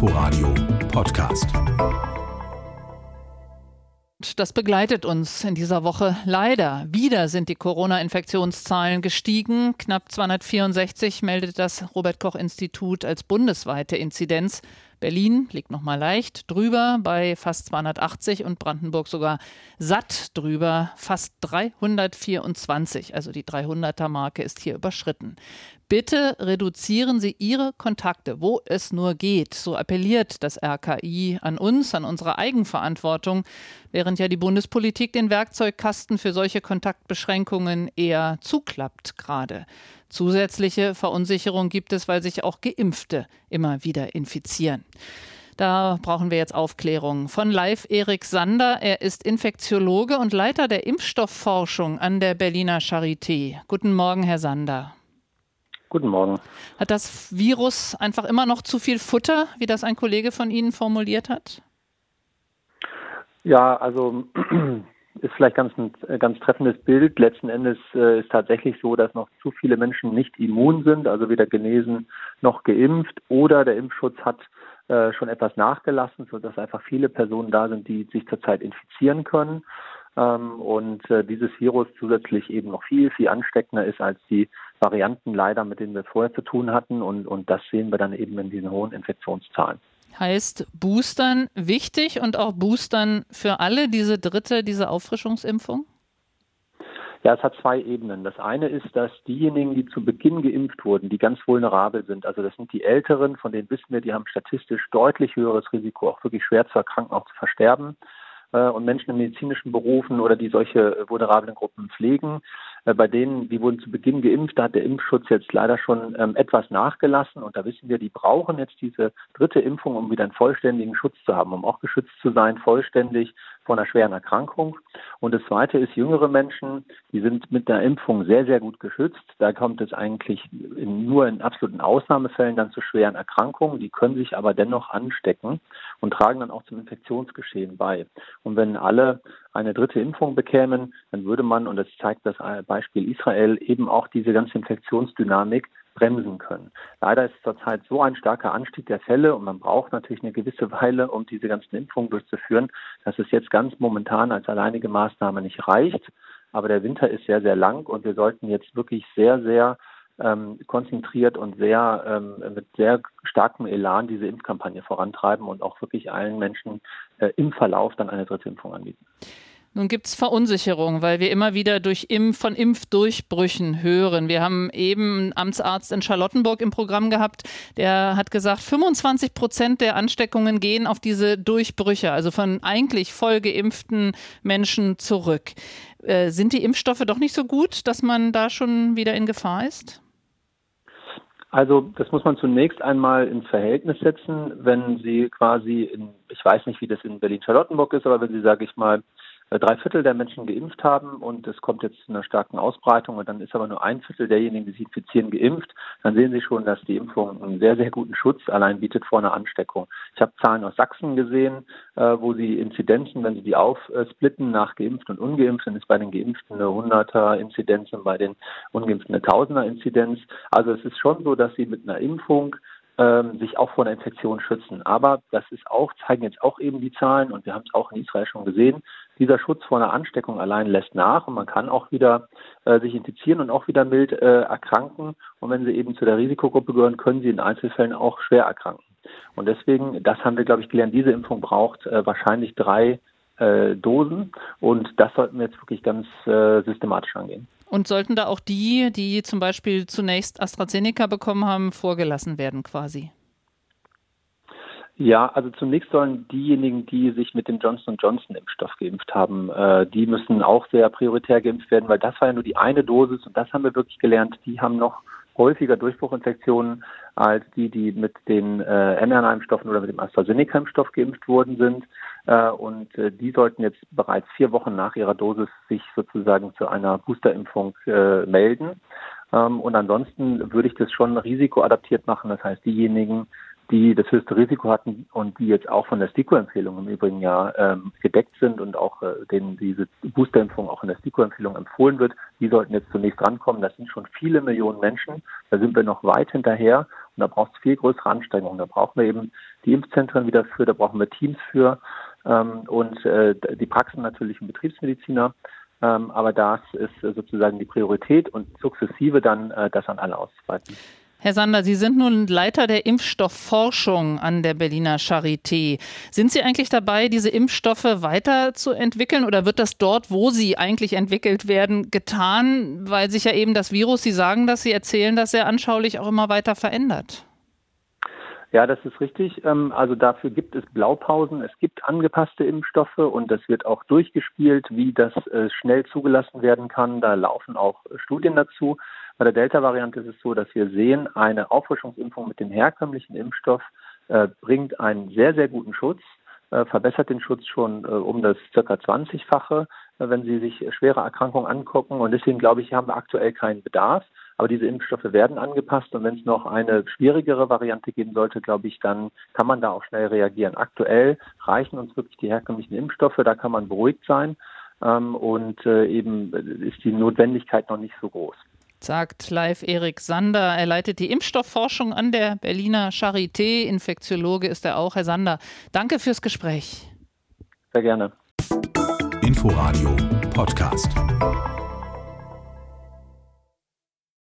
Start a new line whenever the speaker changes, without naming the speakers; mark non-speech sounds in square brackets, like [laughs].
Inforadio Podcast.
Das begleitet uns in dieser Woche leider. Wieder sind die Corona-Infektionszahlen gestiegen. Knapp 264 meldet das Robert Koch Institut als bundesweite Inzidenz. Berlin liegt noch mal leicht drüber bei fast 280 und Brandenburg sogar satt drüber, fast 324. Also die 300er Marke ist hier überschritten. Bitte reduzieren Sie Ihre Kontakte, wo es nur geht. So appelliert das RKI an uns, an unsere Eigenverantwortung, während ja die Bundespolitik den Werkzeugkasten für solche Kontaktbeschränkungen eher zuklappt gerade. Zusätzliche Verunsicherung gibt es, weil sich auch Geimpfte immer wieder infizieren. Da brauchen wir jetzt Aufklärung. Von Live Erik Sander. Er ist Infektiologe und Leiter der Impfstoffforschung an der Berliner Charité. Guten Morgen, Herr Sander.
Guten Morgen.
Hat das Virus einfach immer noch zu viel Futter, wie das ein Kollege von Ihnen formuliert hat?
Ja, also [clears throat] ist vielleicht ganz ein ganz treffendes Bild. Letzten Endes äh, ist tatsächlich so, dass noch zu viele Menschen nicht immun sind, also weder genesen noch geimpft oder der Impfschutz hat äh, schon etwas nachgelassen, sodass einfach viele Personen da sind, die sich zurzeit infizieren können ähm, und äh, dieses Virus zusätzlich eben noch viel, viel ansteckender ist als die Varianten leider, mit denen wir vorher zu tun hatten. Und, und das sehen wir dann eben in diesen hohen Infektionszahlen.
Heißt Boostern wichtig und auch Boostern für alle diese dritte, diese Auffrischungsimpfung?
Ja, es hat zwei Ebenen. Das eine ist, dass diejenigen, die zu Beginn geimpft wurden, die ganz vulnerabel sind, also das sind die Älteren, von denen wissen wir, die haben statistisch deutlich höheres Risiko, auch wirklich schwer zu erkranken, auch zu versterben. Äh, und Menschen in medizinischen Berufen oder die solche vulnerablen Gruppen pflegen. Äh, bei denen, die wurden zu Beginn geimpft, da hat der Impfschutz jetzt leider schon ähm, etwas nachgelassen. Und da wissen wir, die brauchen jetzt diese dritte Impfung, um wieder einen vollständigen Schutz zu haben, um auch geschützt zu sein, vollständig vor einer schweren Erkrankung. Und das Zweite ist, jüngere Menschen, die sind mit der Impfung sehr, sehr gut geschützt. Da kommt es eigentlich in, nur in absoluten Ausnahmefällen dann zu schweren Erkrankungen. Die können sich aber dennoch anstecken und tragen dann auch zum Infektionsgeschehen bei. Und wenn alle eine dritte Impfung bekämen, dann würde man, und das zeigt das Beispiel Israel, eben auch diese ganze Infektionsdynamik bremsen können. Leider ist zurzeit so ein starker Anstieg der Fälle und man braucht natürlich eine gewisse [laughs] Weile, um diese ganzen Impfungen durchzuführen, dass es jetzt ganz momentan als alleinige Maßnahme nicht reicht. Aber der Winter ist sehr, sehr lang und wir sollten jetzt wirklich sehr, sehr ähm, konzentriert und sehr ähm, mit sehr starkem Elan diese Impfkampagne vorantreiben und auch wirklich allen Menschen äh, im Verlauf dann eine dritte Impfung anbieten.
Nun gibt es Verunsicherung, weil wir immer wieder durch Impf von Impfdurchbrüchen hören. Wir haben eben einen Amtsarzt in Charlottenburg im Programm gehabt, der hat gesagt, 25 Prozent der Ansteckungen gehen auf diese Durchbrüche, also von eigentlich voll geimpften Menschen zurück. Äh, sind die Impfstoffe doch nicht so gut, dass man da schon wieder in Gefahr ist?
Also das muss man zunächst einmal ins Verhältnis setzen, wenn Sie quasi, in, ich weiß nicht, wie das in Berlin-Charlottenburg ist, aber wenn Sie, sage ich mal, drei Viertel der Menschen geimpft haben und es kommt jetzt zu einer starken Ausbreitung und dann ist aber nur ein Viertel derjenigen, die sich infizieren, geimpft, dann sehen Sie schon, dass die Impfung einen sehr, sehr guten Schutz allein bietet vor einer Ansteckung. Ich habe Zahlen aus Sachsen gesehen, äh, wo Sie Inzidenzen, wenn Sie die aufsplitten nach geimpft und ungeimpft, dann ist bei den Geimpften eine 100er Inzidenz und bei den Ungeimpften eine 1000er Inzidenz. Also es ist schon so, dass Sie mit einer Impfung ähm, sich auch vor einer Infektion schützen. Aber das ist auch, zeigen jetzt auch eben die Zahlen und wir haben es auch in Israel schon gesehen, dieser Schutz vor einer Ansteckung allein lässt nach und man kann auch wieder äh, sich infizieren und auch wieder mild äh, erkranken. Und wenn sie eben zu der Risikogruppe gehören, können sie in Einzelfällen auch schwer erkranken. Und deswegen, das haben wir, glaube ich, gelernt, diese Impfung braucht äh, wahrscheinlich drei äh, Dosen und das sollten wir jetzt wirklich ganz äh, systematisch angehen.
Und sollten da auch die, die zum Beispiel zunächst AstraZeneca bekommen haben, vorgelassen werden quasi?
Ja, also zunächst sollen diejenigen, die sich mit dem Johnson Johnson Impfstoff geimpft haben, äh, die müssen auch sehr prioritär geimpft werden, weil das war ja nur die eine Dosis und das haben wir wirklich gelernt. Die haben noch häufiger Durchbruchinfektionen als die, die mit den äh, mRNA-Impfstoffen oder mit dem AstraZeneca-Impfstoff geimpft worden sind. Äh, und äh, die sollten jetzt bereits vier Wochen nach ihrer Dosis sich sozusagen zu einer Boosterimpfung äh, melden. Ähm, und ansonsten würde ich das schon risikoadaptiert machen. Das heißt, diejenigen, die das höchste Risiko hatten und die jetzt auch von der STIKO-Empfehlung im Übrigen ja ähm, gedeckt sind und auch äh, denen diese Boosterimpfung auch in der STIKO-Empfehlung empfohlen wird, die sollten jetzt zunächst rankommen. Das sind schon viele Millionen Menschen. Da sind wir noch weit hinterher. da braucht es viel größere Anstrengungen. Da brauchen wir eben die Impfzentren wieder für, da brauchen wir Teams für ähm, und äh, die Praxen natürlich ein Betriebsmediziner. Ähm, aber das ist sozusagen die Priorität und sukzessive dann äh, das an alle auszuweiten.
Herr Sander, Sie sind nun Leiter der Impfstoffforschung an der Berliner Charité. Sind Sie eigentlich dabei, diese Impfstoffe weiterzuentwickeln oder wird das dort, wo sie eigentlich entwickelt werden, getan, weil sich ja eben das Virus, Sie sagen das, Sie erzählen das sehr anschaulich, auch immer weiter verändert?
Ja, das ist richtig. Ähm, also dafür gibt es Blaupausen, es gibt angepasste Impfstoffe und das wird auch durchgespielt, wie das äh, schnell zugelassen werden kann. Da laufen auch Studien dazu. Bei der Delta-Variante ist es so, dass wir sehen, eine Auffrischungsimpfung mit dem herkömmlichen Impfstoff äh, bringt einen sehr, sehr guten Schutz, äh, verbessert den Schutz schon äh, um das circa 20-fache, äh, wenn Sie sich schwere Erkrankungen angucken. Und deswegen glaube ich, haben wir aktuell keinen Bedarf. Aber diese Impfstoffe werden angepasst und wenn es noch eine schwierigere Variante geben sollte, glaube ich, dann kann man da auch schnell reagieren. Aktuell reichen uns wirklich die herkömmlichen Impfstoffe, da kann man beruhigt sein ähm, und eben ist die Notwendigkeit noch nicht so groß
sagt live Erik Sander. Er leitet die Impfstoffforschung an der Berliner Charité. Infektiologe ist er auch. Herr Sander, danke fürs Gespräch.
Sehr gerne.
Inforadio Podcast.